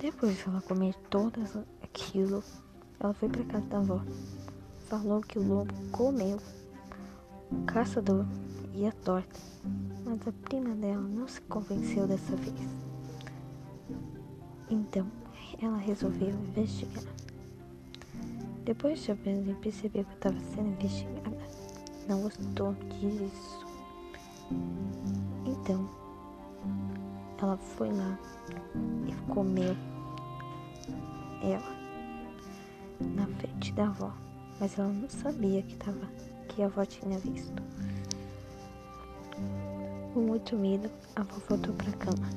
Depois de ela comer todo aquilo, ela foi para casa da avó. Falou que o lobo comeu o caçador e a torta, mas a prima dela não se convenceu dessa vez. Então, ela resolveu investigar. Depois de aprender percebeu que estava sendo investigada, não gostou disso. Então, ela foi lá e comeu ela na frente da avó, mas ela não sabia que tava que a avó tinha visto. Com muito medo, a avó voltou para a cama.